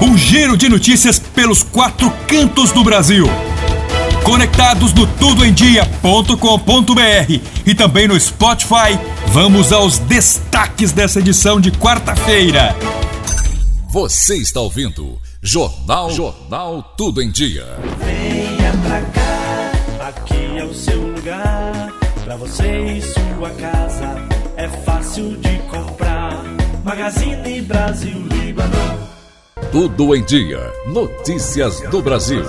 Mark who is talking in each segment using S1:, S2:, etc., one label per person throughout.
S1: um giro de notícias pelos quatro cantos do Brasil. Conectados no tudoemdia.com.br e também no Spotify, vamos aos destaques dessa edição de quarta-feira.
S2: Você está ouvindo Jornal Jornal Tudo em Dia.
S3: Venha pra cá, aqui é o seu lugar. Pra você e sua casa é fácil de comprar. Magazine Brasil Líbano.
S2: Tudo em Dia. Notícias do Brasil.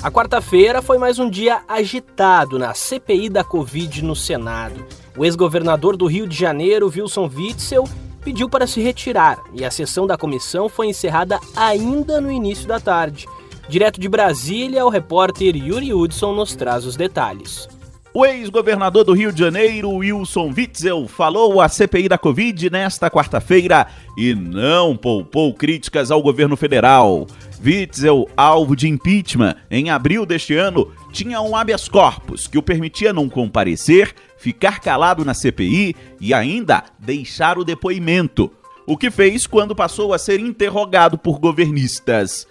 S4: A quarta-feira foi mais um dia agitado na CPI da Covid no Senado. O ex-governador do Rio de Janeiro, Wilson Witzel, pediu para se retirar e a sessão da comissão foi encerrada ainda no início da tarde. Direto de Brasília, o repórter Yuri Hudson nos traz os detalhes.
S5: O ex-governador do Rio de Janeiro, Wilson Witzel, falou à CPI da Covid nesta quarta-feira e não poupou críticas ao governo federal. Witzel, alvo de impeachment em abril deste ano, tinha um habeas corpus que o permitia não comparecer, ficar calado na CPI e ainda deixar o depoimento. O que fez quando passou a ser interrogado por governistas.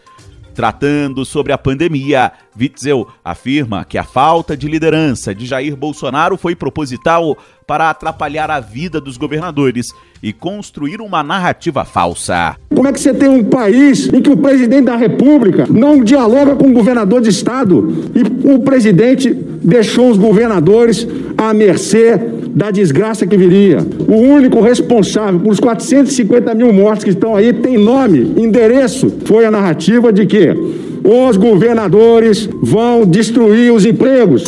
S5: Tratando sobre a pandemia, Witzel afirma que a falta de liderança de Jair Bolsonaro foi proposital para atrapalhar a vida dos governadores e construir uma narrativa falsa.
S6: Como é que você tem um país em que o presidente da República não dialoga com o governador de estado e o presidente deixou os governadores à mercê da desgraça que viria? O único responsável por os 450 mil mortes que estão aí tem nome, endereço. Foi a narrativa de que os governadores vão destruir os empregos.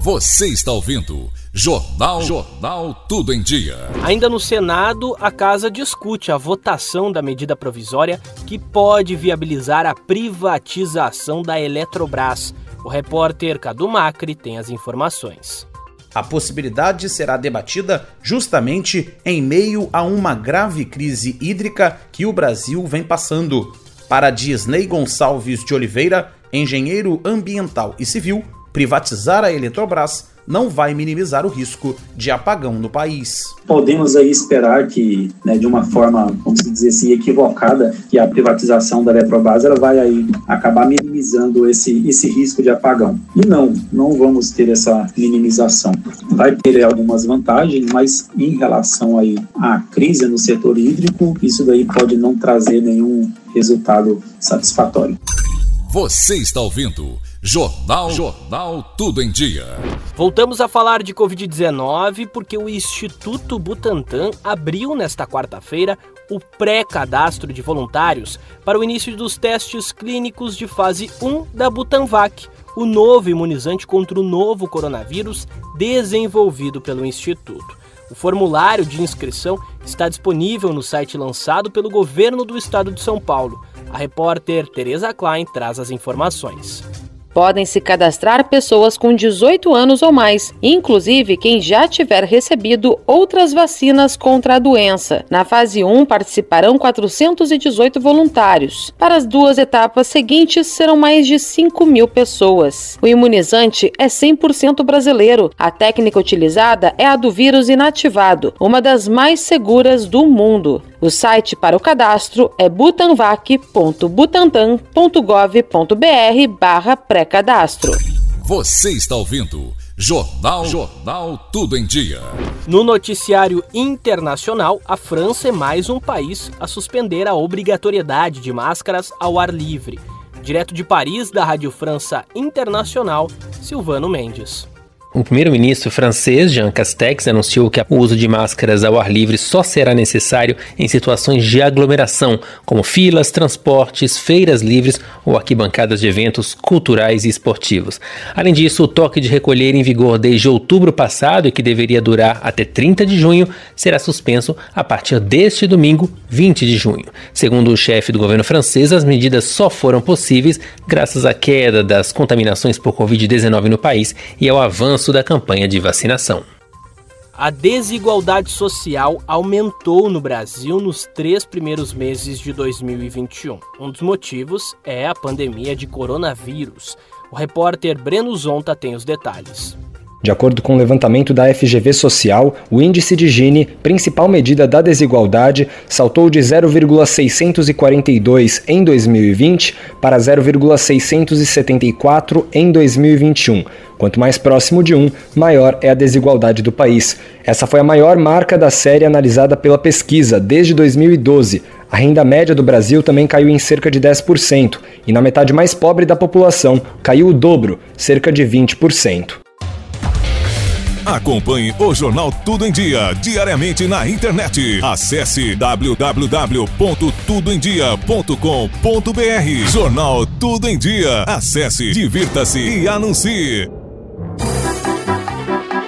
S2: Você está ouvindo Jornal Jornal Tudo em Dia.
S4: Ainda no Senado, a casa discute a votação da medida provisória que pode viabilizar a privatização da Eletrobras. O repórter Cadu Macri tem as informações.
S7: A possibilidade será debatida justamente em meio a uma grave crise hídrica que o Brasil vem passando. Para Disney Gonçalves de Oliveira, engenheiro ambiental e civil, privatizar a Eletrobras não vai minimizar o risco de apagão no país.
S8: Podemos aí esperar que, né, de uma forma, vamos dizer assim, equivocada, que a privatização da Eletrobras ela vai aí acabar minimizando esse, esse risco de apagão. E não, não vamos ter essa minimização. Vai ter algumas vantagens, mas em relação aí à crise no setor hídrico, isso daí pode não trazer nenhum resultado satisfatório.
S2: Você está ouvindo Jornal Jornal Tudo em Dia.
S4: Voltamos a falar de Covid-19 porque o Instituto Butantan abriu nesta quarta-feira o pré-cadastro de voluntários para o início dos testes clínicos de fase 1 da Butanvac, o novo imunizante contra o novo coronavírus desenvolvido pelo Instituto. O formulário de inscrição está disponível no site lançado pelo governo do estado de São Paulo. A repórter Tereza Klein traz as informações.
S9: Podem se cadastrar pessoas com 18 anos ou mais, inclusive quem já tiver recebido outras vacinas contra a doença. Na fase 1 participarão 418 voluntários. Para as duas etapas seguintes serão mais de 5 mil pessoas. O imunizante é 100% brasileiro. A técnica utilizada é a do vírus inativado, uma das mais seguras do mundo. O site para o cadastro é butanvac.butantan.gov.br barra pré-cadastro.
S2: Você está ouvindo Jornal Jornal Tudo em Dia.
S4: No noticiário internacional, a França é mais um país a suspender a obrigatoriedade de máscaras ao ar livre. Direto de Paris, da Rádio França Internacional, Silvano Mendes.
S10: O primeiro-ministro francês, Jean Castex, anunciou que o uso de máscaras ao ar livre só será necessário em situações de aglomeração, como filas, transportes, feiras livres ou arquibancadas de eventos culturais e esportivos. Além disso, o toque de recolher em vigor desde outubro passado e que deveria durar até 30 de junho será suspenso a partir deste domingo, 20 de junho. Segundo o chefe do governo francês, as medidas só foram possíveis graças à queda das contaminações por Covid-19 no país e ao avanço da campanha de vacinação.
S4: A desigualdade social aumentou no Brasil nos três primeiros meses de 2021. Um dos motivos é a pandemia de coronavírus. O repórter Breno Zonta tem os detalhes.
S11: De acordo com o levantamento da FGV Social, o índice de Gini, principal medida da desigualdade, saltou de 0,642 em 2020 para 0,674 em 2021. Quanto mais próximo de 1, maior é a desigualdade do país. Essa foi a maior marca da série analisada pela pesquisa desde 2012. A renda média do Brasil também caiu em cerca de 10%, e na metade mais pobre da população caiu o dobro, cerca de 20%.
S2: Acompanhe o Jornal Tudo em Dia diariamente na internet. Acesse www.tudoemdia.com.br. Jornal Tudo em Dia. Acesse, divirta-se e anuncie.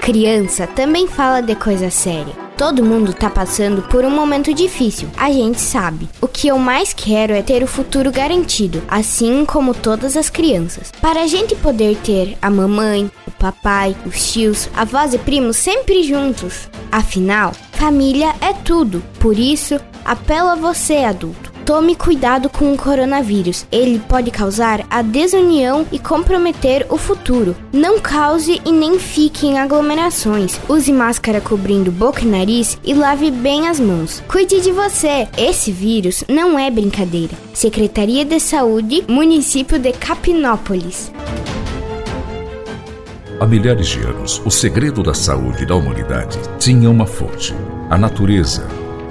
S12: Criança também fala de coisa séria. Todo mundo tá passando por um momento difícil, a gente sabe. O que eu mais quero é ter o futuro garantido, assim como todas as crianças. Para a gente poder ter a mamãe, o papai, os tios, avós e primos sempre juntos. Afinal, família é tudo. Por isso, apelo a você, adulto. Tome cuidado com o coronavírus. Ele pode causar a desunião e comprometer o futuro. Não cause e nem fique em aglomerações. Use máscara cobrindo boca e nariz e lave bem as mãos. Cuide de você. Esse vírus não é brincadeira. Secretaria de Saúde, Município de Capinópolis.
S2: Há milhares de anos, o segredo da saúde da humanidade tinha uma fonte: a natureza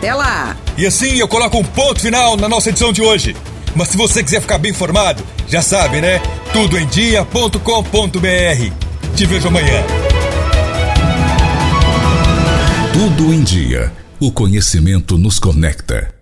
S13: Até lá!
S1: E assim eu coloco um ponto final na nossa edição de hoje. Mas se você quiser ficar bem informado, já sabe, né? tudoemdia.com.br. Te vejo amanhã.
S2: Tudo em Dia. O conhecimento nos conecta.